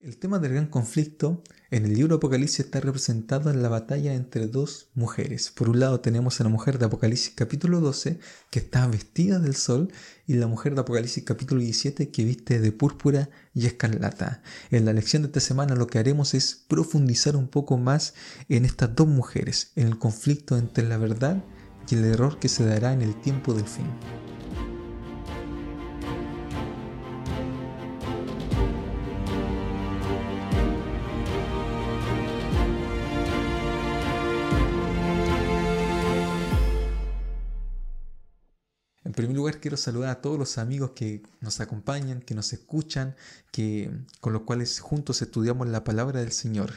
El tema del gran conflicto en el libro Apocalipsis está representado en la batalla entre dos mujeres. Por un lado tenemos a la mujer de Apocalipsis capítulo 12 que está vestida del sol y la mujer de Apocalipsis capítulo 17 que viste de púrpura y escarlata. En la lección de esta semana lo que haremos es profundizar un poco más en estas dos mujeres, en el conflicto entre la verdad y el error que se dará en el tiempo del fin. Primer lugar quiero saludar a todos los amigos que nos acompañan, que nos escuchan, que, con los cuales juntos estudiamos la palabra del Señor.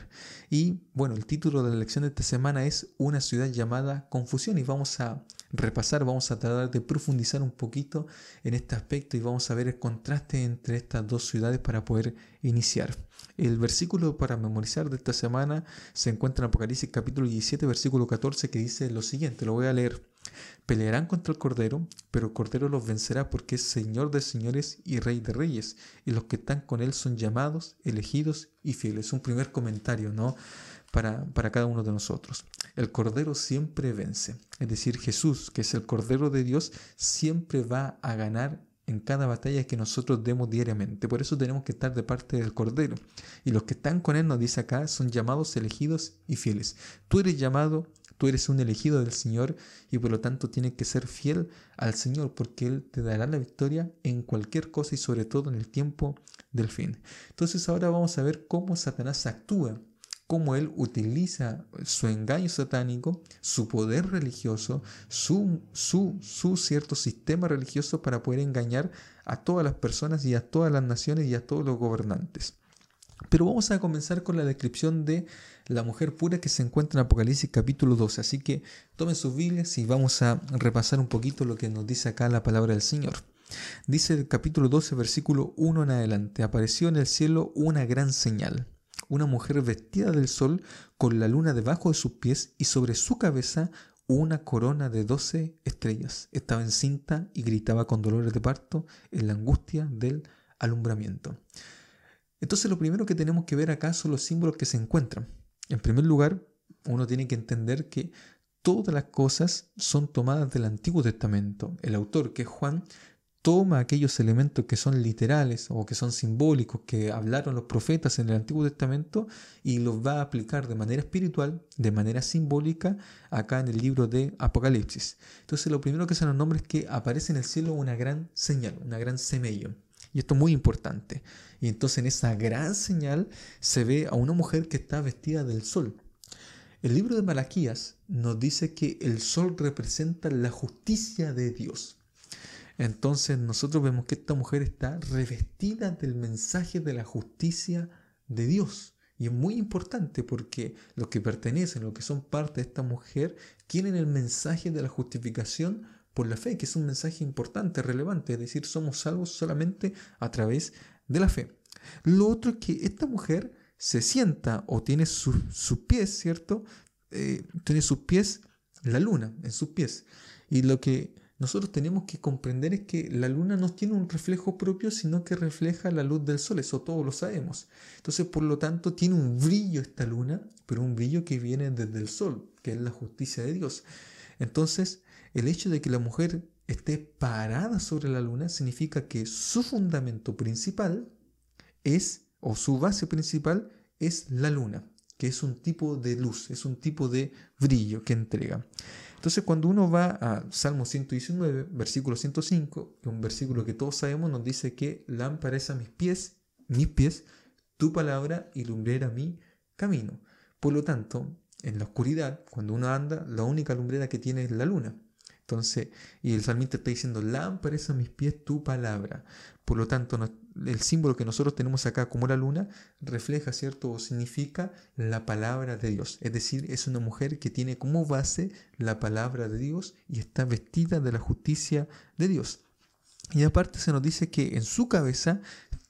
Y bueno, el título de la lección de esta semana es Una ciudad llamada confusión y vamos a repasar, vamos a tratar de profundizar un poquito en este aspecto y vamos a ver el contraste entre estas dos ciudades para poder iniciar. El versículo para memorizar de esta semana se encuentra en Apocalipsis capítulo 17, versículo 14, que dice lo siguiente, lo voy a leer. Pelearán contra el Cordero, pero el Cordero los vencerá porque es Señor de señores y Rey de reyes, y los que están con Él son llamados, elegidos y fieles. Un primer comentario, ¿no? Para, para cada uno de nosotros. El Cordero siempre vence, es decir, Jesús, que es el Cordero de Dios, siempre va a ganar en cada batalla que nosotros demos diariamente. Por eso tenemos que estar de parte del Cordero. Y los que están con Él, nos dice acá, son llamados, elegidos y fieles. Tú eres llamado, Tú eres un elegido del Señor y por lo tanto tienes que ser fiel al Señor porque Él te dará la victoria en cualquier cosa y sobre todo en el tiempo del fin. Entonces ahora vamos a ver cómo Satanás actúa, cómo Él utiliza su engaño satánico, su poder religioso, su, su, su cierto sistema religioso para poder engañar a todas las personas y a todas las naciones y a todos los gobernantes. Pero vamos a comenzar con la descripción de la mujer pura que se encuentra en Apocalipsis capítulo 12. Así que tomen sus Biblias y vamos a repasar un poquito lo que nos dice acá la palabra del Señor. Dice el capítulo 12, versículo 1 en adelante, apareció en el cielo una gran señal, una mujer vestida del sol con la luna debajo de sus pies y sobre su cabeza una corona de doce estrellas. Estaba encinta y gritaba con dolores de parto en la angustia del alumbramiento. Entonces lo primero que tenemos que ver acá son los símbolos que se encuentran. En primer lugar, uno tiene que entender que todas las cosas son tomadas del Antiguo Testamento. El autor, que es Juan, toma aquellos elementos que son literales o que son simbólicos, que hablaron los profetas en el Antiguo Testamento, y los va a aplicar de manera espiritual, de manera simbólica, acá en el libro de Apocalipsis. Entonces lo primero que se nos nombra es que aparece en el cielo una gran señal, una gran semello. Y esto es muy importante. Y entonces en esa gran señal se ve a una mujer que está vestida del sol. El libro de Malaquías nos dice que el sol representa la justicia de Dios. Entonces nosotros vemos que esta mujer está revestida del mensaje de la justicia de Dios. Y es muy importante porque los que pertenecen, los que son parte de esta mujer, tienen el mensaje de la justificación por la fe, que es un mensaje importante, relevante, es decir, somos salvos solamente a través de la fe. Lo otro es que esta mujer se sienta o tiene sus pies, ¿cierto? Eh, tiene sus pies, la luna en sus pies. Y lo que nosotros tenemos que comprender es que la luna no tiene un reflejo propio, sino que refleja la luz del sol, eso todos lo sabemos. Entonces, por lo tanto, tiene un brillo esta luna, pero un brillo que viene desde el sol, que es la justicia de Dios. Entonces, el hecho de que la mujer esté parada sobre la luna significa que su fundamento principal es, o su base principal es la luna, que es un tipo de luz, es un tipo de brillo que entrega. Entonces cuando uno va a Salmo 119, versículo 105, que es un versículo que todos sabemos, nos dice que lámpara es a mis pies, mis pies, tu palabra y lumbrera mi camino. Por lo tanto, en la oscuridad, cuando uno anda, la única lumbrera que tiene es la luna. Entonces, y el salmista está diciendo, lámpara es a mis pies tu palabra. Por lo tanto, el símbolo que nosotros tenemos acá como la luna refleja, ¿cierto? O significa la palabra de Dios. Es decir, es una mujer que tiene como base la palabra de Dios y está vestida de la justicia de Dios. Y aparte se nos dice que en su cabeza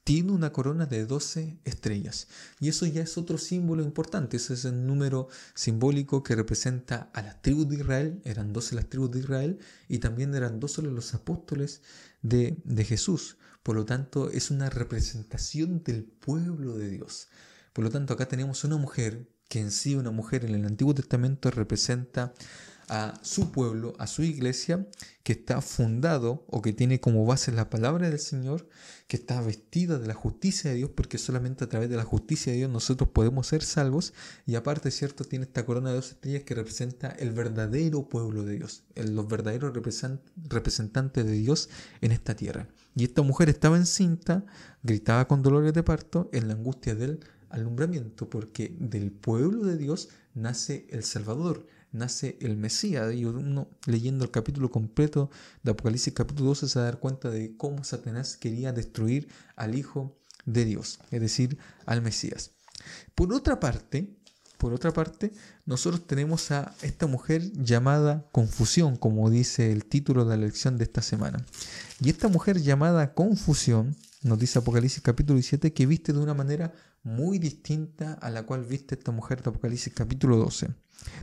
tiene una corona de 12 estrellas. Y eso ya es otro símbolo importante. Ese es el número simbólico que representa a las tribus de Israel. Eran 12 las tribus de Israel y también eran 12 los apóstoles de, de Jesús. Por lo tanto es una representación del pueblo de Dios. Por lo tanto, acá tenemos una mujer que en sí una mujer en el Antiguo Testamento representa a su pueblo, a su iglesia, que está fundado o que tiene como base la palabra del Señor, que está vestida de la justicia de Dios, porque solamente a través de la justicia de Dios nosotros podemos ser salvos, y aparte, ¿cierto?, tiene esta corona de dos estrellas que representa el verdadero pueblo de Dios, los verdaderos representantes de Dios en esta tierra. Y esta mujer estaba encinta, gritaba con dolores de parto en la angustia del alumbramiento, porque del pueblo de Dios nace el Salvador, nace el Mesías. Y uno leyendo el capítulo completo de Apocalipsis capítulo 12 se va a dar cuenta de cómo Satanás quería destruir al Hijo de Dios, es decir, al Mesías. Por otra parte, por otra parte, nosotros tenemos a esta mujer llamada confusión, como dice el título de la lección de esta semana. Y esta mujer llamada confusión, nos dice Apocalipsis capítulo 17, que viste de una manera muy distinta a la cual viste esta mujer de Apocalipsis capítulo 12.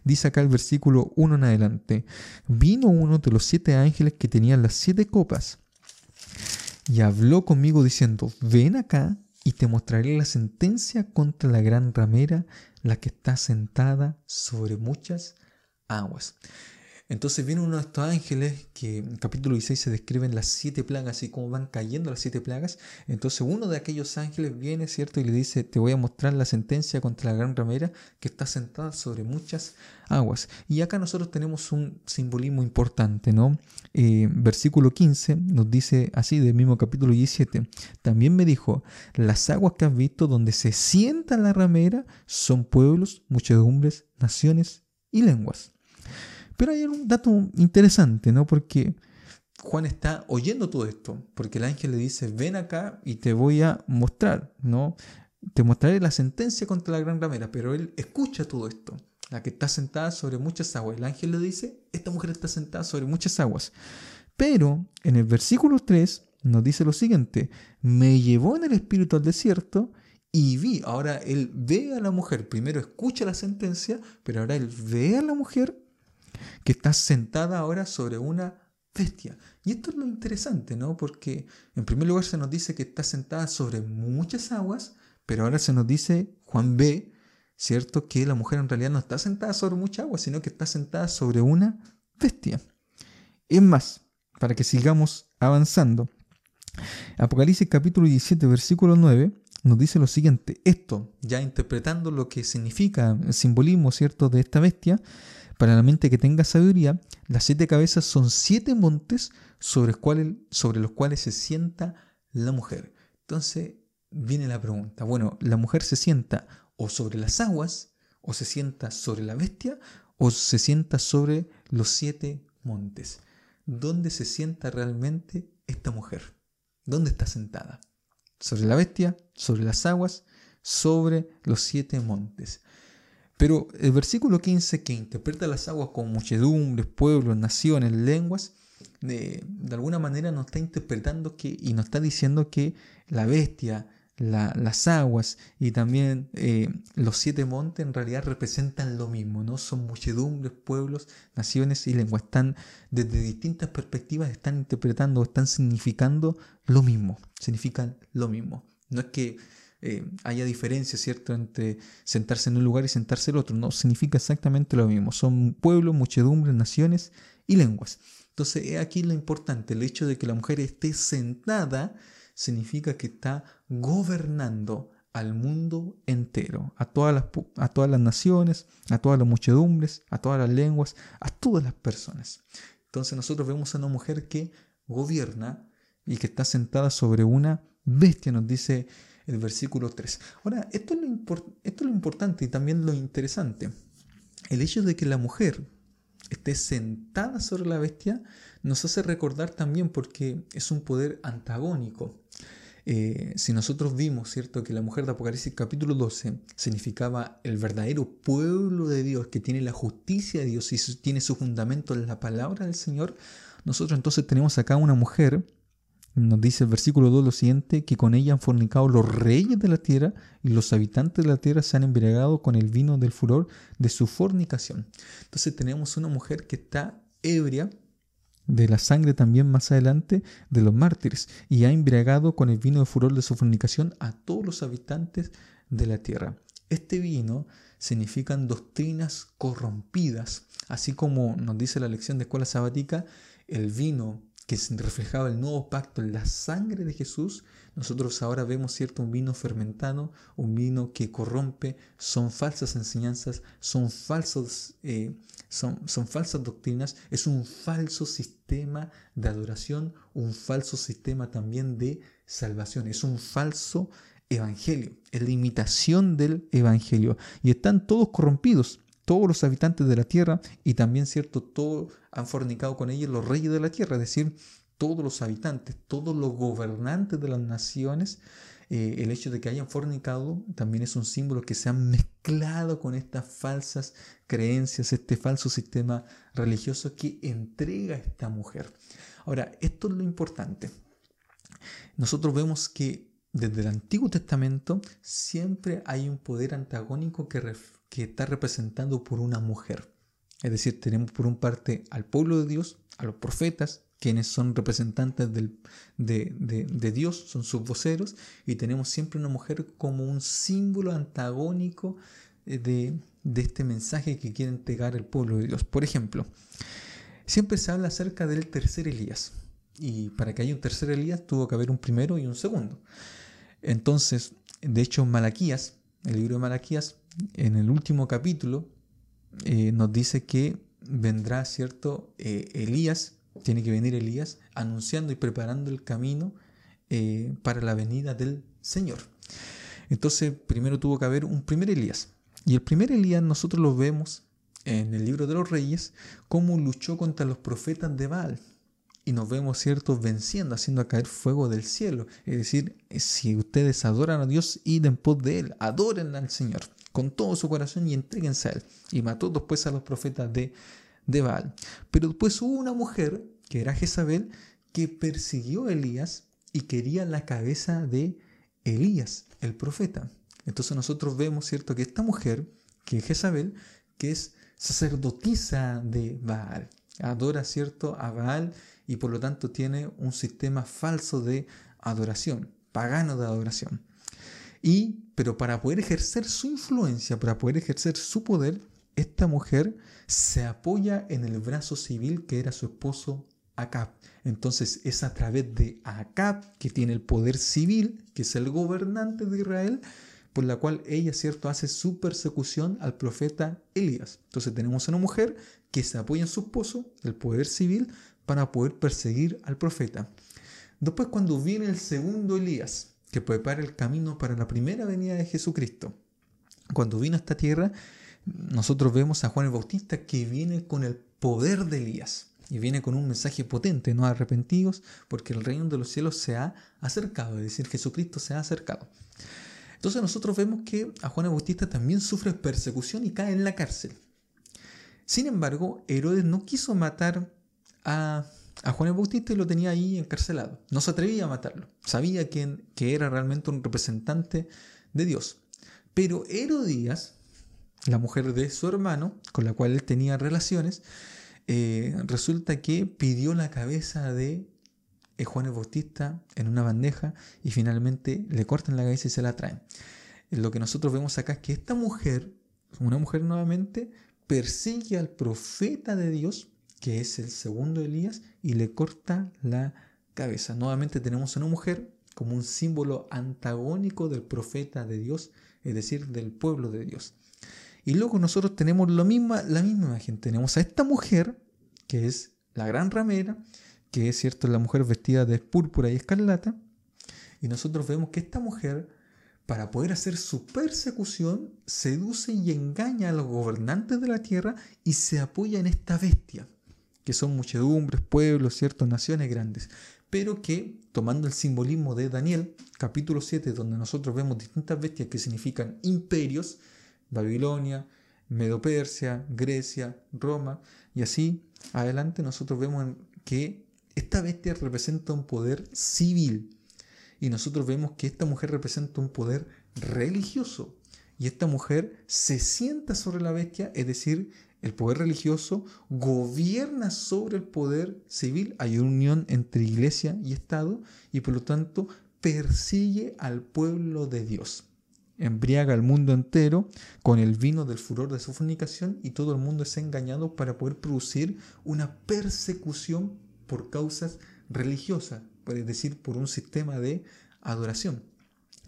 Dice acá el versículo 1 en adelante, vino uno de los siete ángeles que tenían las siete copas y habló conmigo diciendo, ven acá y te mostraré la sentencia contra la gran ramera, la que está sentada sobre muchas aguas. Entonces viene uno de estos ángeles que en capítulo 16 se describen las siete plagas y cómo van cayendo las siete plagas. Entonces uno de aquellos ángeles viene, ¿cierto? Y le dice, te voy a mostrar la sentencia contra la gran ramera que está sentada sobre muchas aguas. Y acá nosotros tenemos un simbolismo importante, ¿no? Eh, versículo 15 nos dice así del mismo capítulo 17. También me dijo, las aguas que has visto donde se sienta la ramera son pueblos, muchedumbres, naciones y lenguas. Pero hay un dato interesante, ¿no? Porque Juan está oyendo todo esto, porque el ángel le dice, ven acá y te voy a mostrar, ¿no? Te mostraré la sentencia contra la gran ramera, pero él escucha todo esto, la que está sentada sobre muchas aguas. El ángel le dice, esta mujer está sentada sobre muchas aguas. Pero en el versículo 3 nos dice lo siguiente, me llevó en el espíritu al desierto y vi, ahora él ve a la mujer, primero escucha la sentencia, pero ahora él ve a la mujer que está sentada ahora sobre una bestia. Y esto es lo interesante, ¿no? Porque en primer lugar se nos dice que está sentada sobre muchas aguas, pero ahora se nos dice, Juan B, ¿cierto? Que la mujer en realidad no está sentada sobre mucha agua, sino que está sentada sobre una bestia. Es más, para que sigamos avanzando, Apocalipsis capítulo 17, versículo 9, nos dice lo siguiente, esto, ya interpretando lo que significa el simbolismo, ¿cierto?, de esta bestia, para la mente que tenga sabiduría, las siete cabezas son siete montes sobre, los cuales se sienta la mujer. Entonces viene la pregunta, bueno, ¿la mujer se sienta o sobre las aguas, o se sienta sobre la bestia, o se sienta sobre los siete montes? ¿Dónde se sienta realmente esta mujer? ¿Dónde está sentada? ¿Sobre la bestia? ¿Sobre las aguas? ¿Sobre los siete montes? Pero el versículo 15 que interpreta las aguas como muchedumbres, pueblos, naciones, lenguas, de, alguna manera nos está interpretando que, y nos está diciendo que la bestia, las aguas y también eh, los siete montes en realidad representan lo mismo, ¿no? Son muchedumbres, pueblos, naciones y lenguas. Están desde distintas perspectivas, están interpretando, están significando lo mismo, significan lo mismo. No es que eh, haya diferencia, ¿cierto?, entre sentarse en un lugar y sentarse en otro. No, significa exactamente lo mismo. Son pueblos, muchedumbres, naciones y lenguas. Entonces, es aquí lo importante. El hecho de que la mujer esté sentada significa que está gobernando al mundo entero, a todas, las, a todas las naciones, a todas las muchedumbres, a todas las lenguas, a todas las personas. Entonces nosotros vemos a una mujer que gobierna y que está sentada sobre una bestia, nos dice el versículo 3. Ahora, esto es, lo importante y también lo interesante. El hecho de que la mujer esté sentada sobre la bestia nos hace recordar también porque es un poder antagónico. Eh, si nosotros vimos, ¿cierto?, que la mujer de Apocalipsis capítulo 12 significaba el verdadero pueblo de Dios, que tiene la justicia de Dios y tiene su fundamento en la palabra del Señor, nosotros entonces tenemos acá una mujer nos dice el versículo 2 lo siguiente, que con ella han fornicado los reyes de la tierra y los habitantes de la tierra se han embriagado con el vino del furor de su fornicación. Entonces tenemos una mujer que está ebria de la sangre también más adelante de los mártires y ha embriagado con el vino de furor de su fornicación a todos los habitantes de la tierra. Este vino significan doctrinas corrompidas, así como nos dice la lección de escuela sabática, el vino que reflejaba el nuevo pacto en la sangre de Jesús, nosotros ahora vemos cierto un vino fermentado, un vino que corrompe, son falsas enseñanzas, son falsos, eh, son, son falsas doctrinas, es un falso sistema de adoración, un falso sistema también de salvación, es un falso evangelio, es la imitación del evangelio. Y están todos corrompidos, todos los habitantes de la tierra, y también, cierto, todos han fornicado con ellos los reyes de la tierra, es decir, todos los habitantes, todos los gobernantes de las naciones. Eh, el hecho de que hayan fornicado también es un símbolo que se han mezclado con estas falsas creencias, este falso sistema religioso que entrega a esta mujer. Ahora, esto es lo importante. Nosotros vemos que desde el Antiguo Testamento siempre hay un poder antagónico que, está representado por una mujer. Es decir, tenemos por un parte al pueblo de Dios, a los profetas, quienes son representantes de, Dios, son sus voceros, y tenemos siempre una mujer como un símbolo antagónico eh, de, de este mensaje que quiere entregar el pueblo de Dios. Por ejemplo, siempre se habla acerca del tercer Elías, y para que haya un tercer Elías tuvo que haber un primero y un segundo. Entonces, de hecho, Malaquías, el libro de Malaquías, en el último capítulo, eh, nos dice que vendrá, ¿cierto? Eh, Elías, tiene que venir Elías anunciando y preparando el camino eh, para la venida del Señor. Entonces, primero tuvo que haber un primer Elías. Y el primer Elías nosotros lo vemos en el libro de los reyes, cómo luchó contra los profetas de Baal y nos vemos, ¿cierto?, venciendo, haciendo caer fuego del cielo. Es decir, si ustedes adoran a Dios, id en pos de Él, adoren al Señor con todo su corazón y entréguense a Él. Y mató después a los profetas de, de Baal. Pero después hubo una mujer, que era Jezabel, que persiguió a Elías y quería la cabeza de Elías, el profeta. Entonces nosotros vemos, ¿cierto?, que esta mujer, que es Jezabel, que es sacerdotisa de Baal, adora, ¿cierto?, a Baal y por lo tanto tiene un sistema falso de adoración, pagano de adoración. Y, pero para poder ejercer su influencia, para poder ejercer su poder, esta mujer se apoya en el brazo civil que era su esposo Acab. Entonces es a través de Acab, que tiene el poder civil, que es el gobernante de Israel, por la cual ella, ¿cierto?, hace su persecución al profeta Elías. Entonces tenemos a una mujer que se apoya en su esposo, el poder civil, para poder perseguir al profeta. Después cuando viene el segundo Elías, que prepara el camino para la primera venida de Jesucristo, cuando vino a esta tierra, nosotros vemos a Juan el Bautista que viene con el poder de Elías y viene con un mensaje potente, no arrepentidos, porque el reino de los cielos se ha acercado, es decir, Jesucristo se ha acercado. Entonces nosotros vemos que a Juan el Bautista también sufre persecución y cae en la cárcel. Sin embargo, Herodes no quiso matar a, Juan el Bautista y lo tenía ahí encarcelado. No se atrevía a matarlo. Sabía que, que era realmente un representante de Dios. Pero Herodías, la mujer de su hermano, con la cual él tenía relaciones, eh, resulta que pidió la cabeza de eh, Juan el Bautista en una bandeja y finalmente le cortan la cabeza y se la traen. Lo que nosotros vemos acá es que esta mujer, una mujer nuevamente, persigue al profeta de Dios que es el segundo Elías, y le corta la cabeza. Nuevamente tenemos a una mujer como un símbolo antagónico del profeta de Dios, es decir, del pueblo de Dios. Y luego nosotros tenemos lo misma, la misma imagen. Tenemos a esta mujer, que es la gran ramera, que es cierto, la mujer vestida de púrpura y escarlata. Y nosotros vemos que esta mujer, para poder hacer su persecución, seduce y engaña a los gobernantes de la tierra y se apoya en esta bestia que son muchedumbres, pueblos, ciertas naciones grandes, pero que, tomando el simbolismo de Daniel, capítulo 7, donde nosotros vemos distintas bestias que significan imperios, Babilonia, Medo-Persia, Grecia, Roma, y así adelante nosotros vemos que esta bestia representa un poder civil, y nosotros vemos que esta mujer representa un poder religioso, y esta mujer se sienta sobre la bestia, es decir, el poder religioso gobierna sobre el poder civil, hay una unión entre iglesia y Estado y por lo tanto persigue al pueblo de Dios. Embriaga al mundo entero con el vino del furor de su fornicación y todo el mundo es engañado para poder producir una persecución por causas religiosas, es decir, por un sistema de adoración.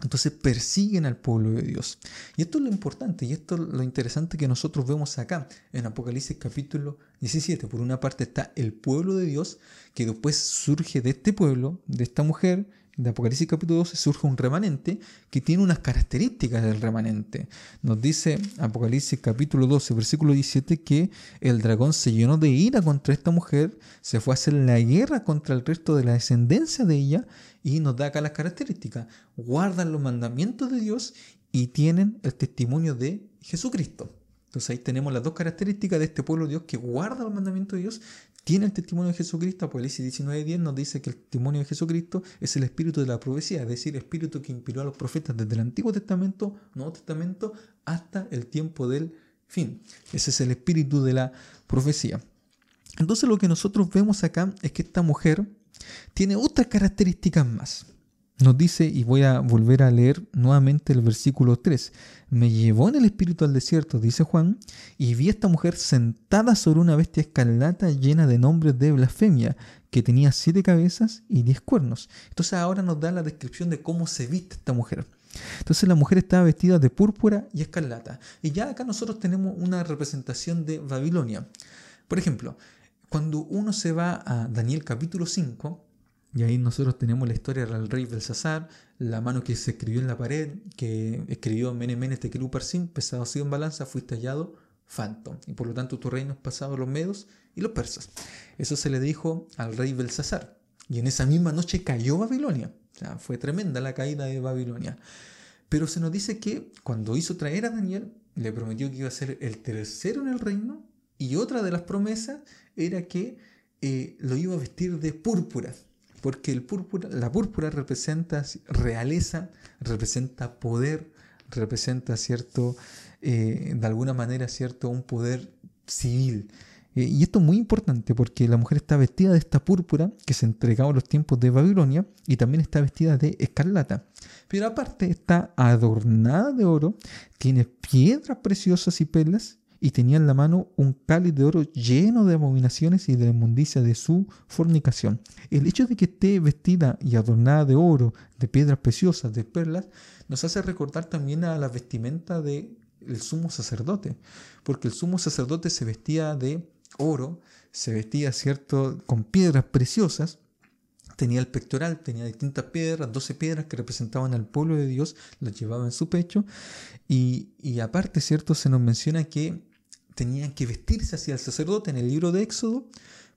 Entonces persiguen al pueblo de Dios. Y esto es lo importante y esto es lo interesante que nosotros vemos acá en Apocalipsis capítulo 17. Por una parte está el pueblo de Dios, que después surge de este pueblo, de esta mujer, de Apocalipsis capítulo 12 surge un remanente que tiene unas características del remanente. Nos dice Apocalipsis capítulo 12, versículo 17, que el dragón se llenó de ira contra esta mujer, se fue a hacer la guerra contra el resto de la descendencia de ella y nos da acá las características. Guardan los mandamientos de Dios y tienen el testimonio de Jesucristo. Entonces ahí tenemos las dos características de este pueblo de Dios que guarda los mandamientos de Dios tiene el testimonio de Jesucristo, Apocalipsis 19.10 nos dice que el testimonio de Jesucristo es el espíritu de la profecía, es decir, el espíritu que inspiró a los profetas desde el Antiguo Testamento, Nuevo Testamento, hasta el tiempo del fin. Ese es el espíritu de la profecía. Entonces lo que nosotros vemos acá es que esta mujer tiene otras características más. Nos dice, y voy a volver a leer nuevamente el versículo 3, me llevó en el espíritu al desierto, dice Juan, y vi a esta mujer sentada sobre una bestia escarlata llena de nombres de blasfemia, que tenía siete cabezas y diez cuernos. Entonces ahora nos da la descripción de cómo se viste esta mujer. Entonces la mujer estaba vestida de púrpura y escarlata. Y ya acá nosotros tenemos una representación de Babilonia. Por ejemplo, cuando uno se va a Daniel capítulo 5, y ahí nosotros tenemos la historia del rey Belsasar, la mano que se escribió en la pared, que escribió Mene Mene Tekelú Parsim, pesado así en balanza, fuiste hallado Phantom. Y por lo tanto tu reino es pasado a los medos y los persas. Eso se le dijo al rey Belsasar. Y en esa misma noche cayó Babilonia. O sea, fue tremenda la caída de Babilonia. Pero se nos dice que cuando hizo traer a Daniel, le prometió que iba a ser el tercero en el reino. Y otra de las promesas era que eh, lo iba a vestir de púrpura porque el púrpura, la púrpura representa realeza, representa poder, representa cierto, eh, de alguna manera, cierto, un poder civil. Eh, y esto es muy importante porque la mujer está vestida de esta púrpura que se entregaba en los tiempos de Babilonia y también está vestida de escarlata. Pero aparte está adornada de oro, tiene piedras preciosas y perlas y tenía en la mano un cáliz de oro lleno de abominaciones y de la inmundicia de su fornicación. El hecho de que esté vestida y adornada de oro, de piedras preciosas, de perlas, nos hace recordar también a la vestimenta del sumo sacerdote, porque el sumo sacerdote se vestía de oro, se vestía, ¿cierto?, con piedras preciosas, tenía el pectoral, tenía distintas piedras, 12 piedras que representaban al pueblo de Dios, las llevaba en su pecho. Y, y, aparte, ¿cierto? Se nos menciona que tenían que vestirse hacia el sacerdote en el libro de Éxodo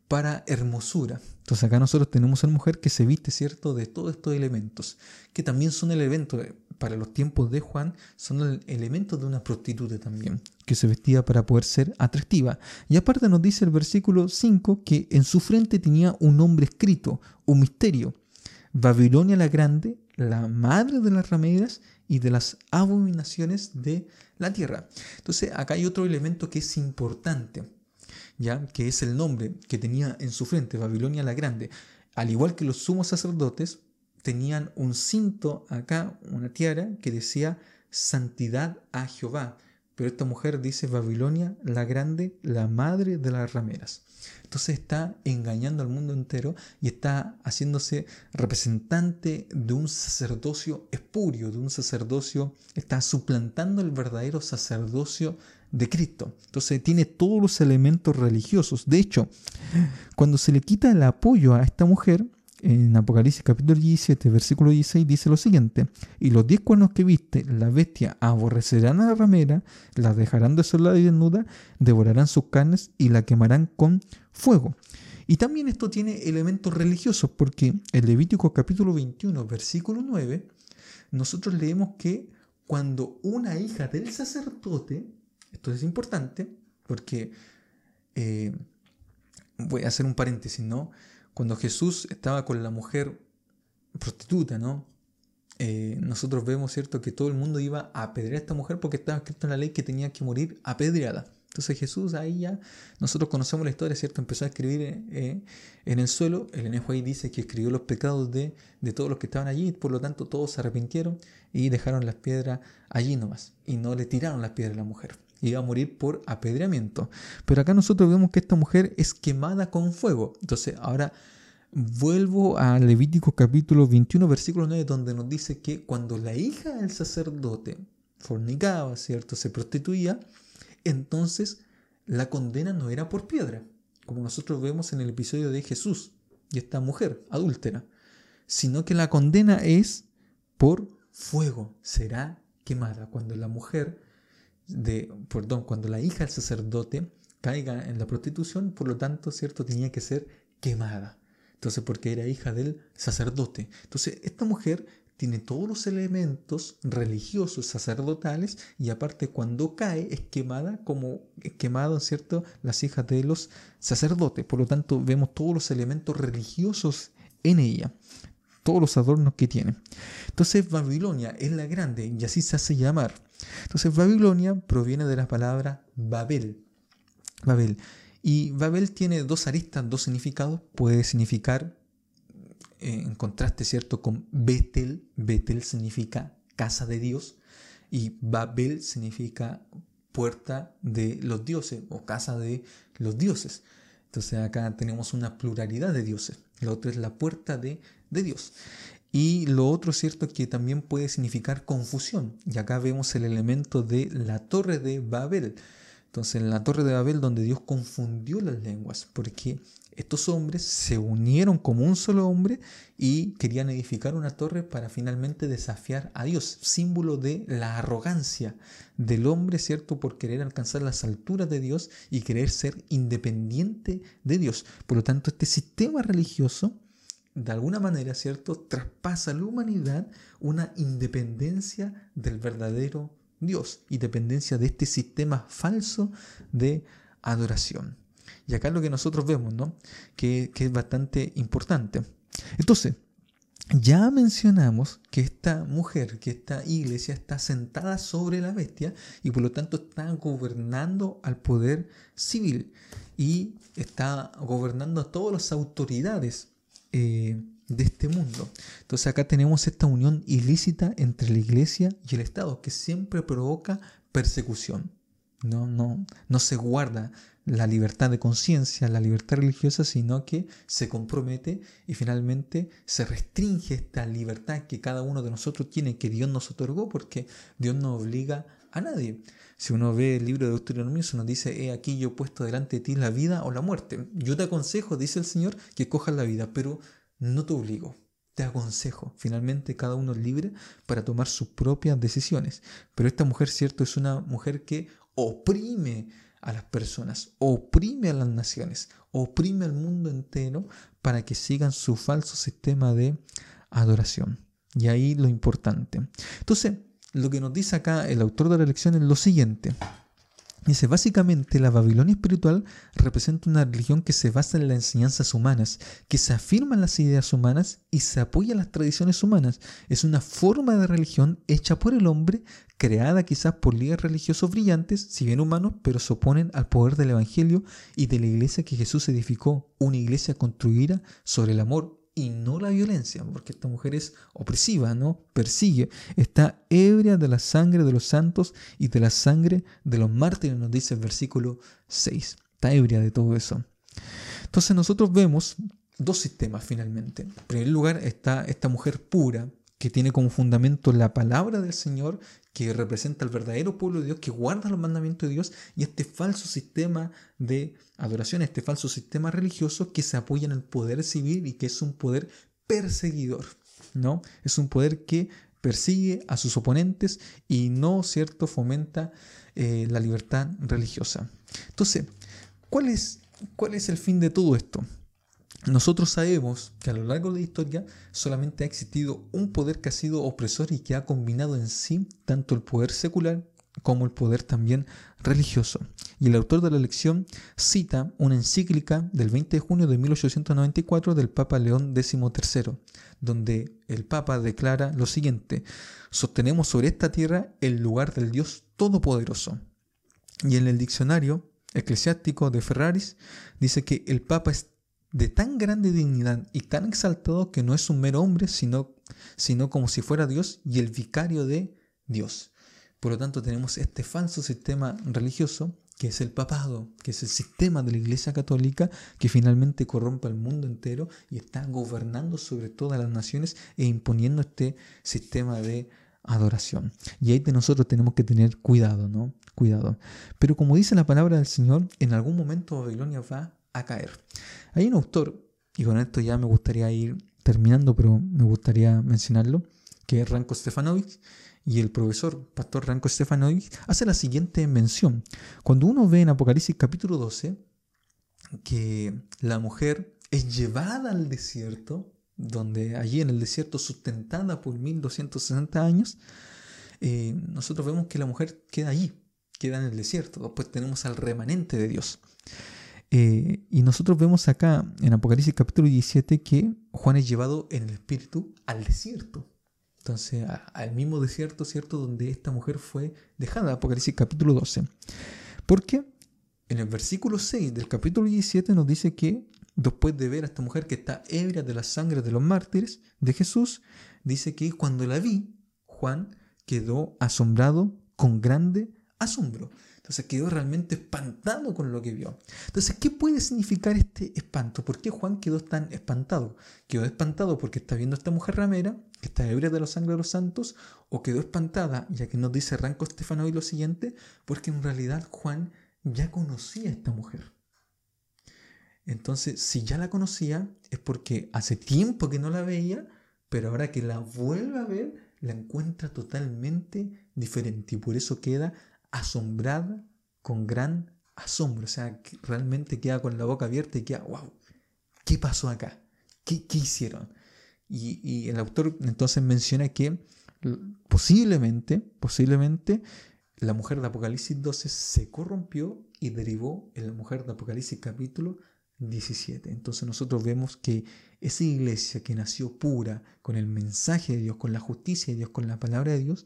para hermosura. Entonces acá nosotros tenemos a una mujer que se viste, ¿cierto?, de todos estos elementos, que también son el evento, para los tiempos de Juan, son el elemento de una prostituta también, que se vestía para poder ser atractiva. Y aparte nos dice el versículo 5 que en su frente tenía un nombre escrito, un misterio, Babilonia la Grande, la madre de las rameras y de las abominaciones de la tierra. Entonces, acá hay otro elemento que es importante, ya que es el nombre que tenía en su frente Babilonia la Grande. Al igual que los sumos sacerdotes, tenían un cinto acá, una tiara que decía santidad a Jehová. Pero esta mujer dice Babilonia la Grande, la madre de las rameras. Entonces está engañando al mundo entero y está haciéndose representante de un sacerdocio espurio, de un sacerdocio, está suplantando el verdadero sacerdocio de Cristo. Entonces tiene todos los elementos religiosos. De hecho, cuando se le quita el apoyo a esta mujer, en Apocalipsis capítulo 17, versículo 16, dice lo siguiente, y los diez cuernos que viste, la bestia aborrecerán a la ramera, la dejarán desolada y desnuda, devorarán sus carnes y la quemarán con fuego. Y también esto tiene elementos religiosos, porque en Levítico capítulo 21, versículo 9, nosotros leemos que cuando una hija del sacerdote, esto es importante, porque eh, voy a hacer un paréntesis, ¿no? Cuando Jesús estaba con la mujer prostituta, ¿no? Eh, nosotros vemos, ¿cierto?, que todo el mundo iba a apedrear a esta mujer porque estaba escrito en la ley que tenía que morir apedreada. Entonces Jesús ahí ya, nosotros conocemos la historia, ¿cierto? Empezó a escribir eh, en el suelo. El enejo ahí dice que escribió los pecados de, de, todos los que estaban allí, por lo tanto todos se arrepintieron y dejaron las piedras allí nomás. Y no le tiraron las piedras a la mujer. Iba a morir por apedreamiento. Pero acá nosotros vemos que esta mujer es quemada con fuego. Entonces ahora vuelvo a Levítico capítulo 21, versículo 9, donde nos dice que cuando la hija del sacerdote fornicaba, ¿cierto? Se prostituía, entonces la condena no era por piedra, como nosotros vemos en el episodio de Jesús y esta mujer adúltera, sino que la condena es por fuego, será quemada. Cuando la mujer, de, perdón, cuando la hija del sacerdote caiga en la prostitución, por lo tanto, ¿cierto? Tenía que ser quemada. Entonces, porque era hija del sacerdote. Entonces, esta mujer tiene todos los elementos religiosos sacerdotales y aparte cuando cae es quemada como quemado, ¿cierto? Las hijas de los sacerdotes. Por lo tanto, vemos todos los elementos religiosos en ella, todos los adornos que tiene. Entonces, Babilonia es la grande y así se hace llamar. Entonces, Babilonia proviene de la palabra Babel. Babel. Y Babel tiene dos aristas, dos significados. Puede significar en contraste, ¿cierto?, con Betel. Betel significa casa de Dios y Babel significa puerta de los dioses o casa de los dioses. Entonces acá tenemos una pluralidad de dioses. Lo otro es la puerta de, de Dios. Y lo otro, ¿cierto?, que también puede significar confusión. Y acá vemos el elemento de la torre de Babel. Entonces, en la torre de Babel, donde Dios confundió las lenguas, porque estos hombres se unieron como un solo hombre y querían edificar una torre para finalmente desafiar a Dios, símbolo de la arrogancia del hombre, ¿cierto? Por querer alcanzar las alturas de Dios y querer ser independiente de Dios. Por lo tanto, este sistema religioso, de alguna manera, ¿cierto? Traspasa a la humanidad una independencia del verdadero Dios y dependencia de este sistema falso de adoración. Y acá lo que nosotros vemos, ¿no? Que, que es bastante importante. Entonces, ya mencionamos que esta mujer, que esta iglesia está sentada sobre la bestia y por lo tanto está gobernando al poder civil y está gobernando a todas las autoridades eh, de este mundo. Entonces acá tenemos esta unión ilícita entre la iglesia y el Estado que siempre provoca persecución. No, no, no se guarda la libertad de conciencia, la libertad religiosa, sino que se compromete y finalmente se restringe esta libertad que cada uno de nosotros tiene, que Dios nos otorgó, porque Dios no obliga a nadie. Si uno ve el libro de Deuteronomio, se nos dice, he aquí yo he puesto delante de ti la vida o la muerte. Yo te aconsejo, dice el Señor, que cojas la vida, pero no te obligo, te aconsejo. Finalmente cada uno es libre para tomar sus propias decisiones. Pero esta mujer, cierto, es una mujer que oprime a las personas, oprime a las naciones, oprime al mundo entero para que sigan su falso sistema de adoración. Y ahí lo importante. Entonces, lo que nos dice acá el autor de la lección es lo siguiente. Dice, básicamente la Babilonia espiritual representa una religión que se basa en las enseñanzas humanas, que se afirma en las ideas humanas y se apoya en las tradiciones humanas. Es una forma de religión hecha por el hombre, creada quizás por líderes religiosos brillantes, si bien humanos, pero se oponen al poder del Evangelio y de la iglesia que Jesús edificó, una iglesia construida sobre el amor y no la violencia, porque esta mujer es opresiva, ¿no? Persigue, está ebria de la sangre de los santos y de la sangre de los mártires, nos dice el versículo 6. Está ebria de todo eso. Entonces nosotros vemos dos sistemas finalmente. En primer lugar está esta mujer pura, que tiene como fundamento la palabra del Señor, que representa el verdadero pueblo de Dios, que guarda los mandamientos de Dios, y este falso sistema de adoración, este falso sistema religioso que se apoya en el poder civil y que es un poder perseguidor, ¿no? Es un poder que persigue a sus oponentes y no, ¿cierto?, fomenta eh, la libertad religiosa. Entonces, ¿cuál es, ¿cuál es el fin de todo esto? Nosotros sabemos que a lo largo de la historia solamente ha existido un poder que ha sido opresor y que ha combinado en sí tanto el poder secular como el poder también religioso. Y el autor de la lección cita una encíclica del 20 de junio de 1894 del Papa León XIII, donde el Papa declara lo siguiente, sostenemos sobre esta tierra el lugar del Dios Todopoderoso. Y en el diccionario eclesiástico de Ferraris dice que el Papa es de tan grande dignidad y tan exaltado que no es un mero hombre, sino, sino como si fuera Dios y el vicario de Dios. Por lo tanto, tenemos este falso sistema religioso que es el papado, que es el sistema de la Iglesia Católica que finalmente corrompe al mundo entero y está gobernando sobre todas las naciones e imponiendo este sistema de adoración. Y ahí de nosotros tenemos que tener cuidado, ¿no? Cuidado. Pero como dice la palabra del Señor, en algún momento Babilonia va caer. Hay un autor, y con esto ya me gustaría ir terminando, pero me gustaría mencionarlo, que es Ranko Stefanovic, y el profesor, pastor Ranko Stefanovic, hace la siguiente mención. Cuando uno ve en Apocalipsis capítulo 12 que la mujer es llevada al desierto, donde allí en el desierto sustentada por 1260 años, eh, nosotros vemos que la mujer queda allí, queda en el desierto. Después tenemos al remanente de Dios. Eh, y nosotros vemos acá en Apocalipsis capítulo 17 que Juan es llevado en el espíritu al desierto. Entonces, al mismo desierto, ¿cierto? Donde esta mujer fue dejada, Apocalipsis capítulo 12. Porque en el versículo 6 del capítulo 17 nos dice que después de ver a esta mujer que está ebria de la sangre de los mártires de Jesús, dice que cuando la vi, Juan quedó asombrado con grande asombro. Entonces quedó realmente espantado con lo que vio. Entonces, ¿qué puede significar este espanto? ¿Por qué Juan quedó tan espantado? ¿Quedó espantado porque está viendo a esta mujer ramera, que está ebria de la sangre de los santos? ¿O quedó espantada, ya que nos dice Ranco Estefano y lo siguiente? Porque en realidad Juan ya conocía a esta mujer. Entonces, si ya la conocía, es porque hace tiempo que no la veía, pero ahora que la vuelve a ver, la encuentra totalmente diferente y por eso queda asombrada con gran asombro. O sea, realmente queda con la boca abierta y queda, wow, ¿qué pasó acá? ¿Qué, hicieron? Y, el autor entonces menciona que posiblemente, posiblemente, la mujer de Apocalipsis 12 se corrompió y derivó en la mujer de Apocalipsis capítulo 17. Entonces nosotros vemos que esa iglesia que nació pura con el mensaje de Dios, con la justicia de Dios, con la palabra de Dios,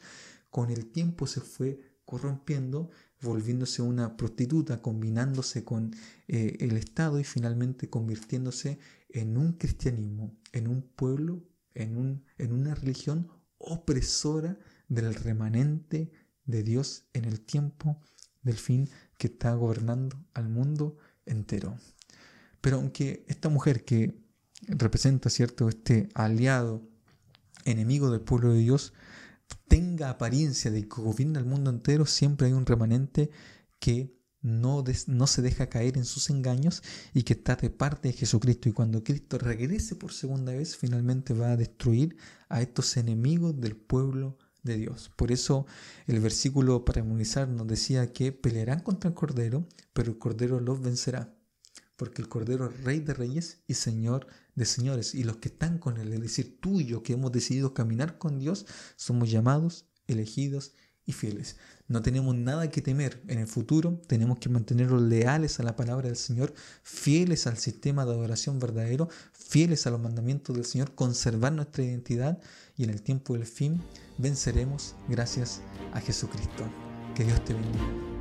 con el tiempo se fue corrompiendo, volviéndose una prostituta, combinándose con eh, el Estado y finalmente convirtiéndose en un cristianismo, en un pueblo, en, un, en una religión opresora del remanente de Dios en el tiempo del fin que está gobernando al mundo entero. Pero aunque esta mujer que representa, ¿cierto?, este aliado enemigo del pueblo de Dios, tenga apariencia de que gobierna el mundo entero, siempre hay un remanente que no, no, se deja caer en sus engaños y que está de parte de Jesucristo. Y cuando Cristo regrese por segunda vez, finalmente va a destruir a estos enemigos del pueblo de Dios. Por eso el versículo para inmunizar nos decía que pelearán contra el Cordero, pero el Cordero los vencerá porque el Cordero es Rey de Reyes y Señor de Señores. Y los que están con Él, es decir, tú que hemos decidido caminar con Dios, somos llamados, elegidos y fieles. No tenemos nada que temer en el futuro, tenemos que mantenernos leales a la palabra del Señor, fieles al sistema de adoración verdadero, fieles a los mandamientos del Señor, conservar nuestra identidad y en el tiempo del fin venceremos gracias a Jesucristo. Que Dios te bendiga.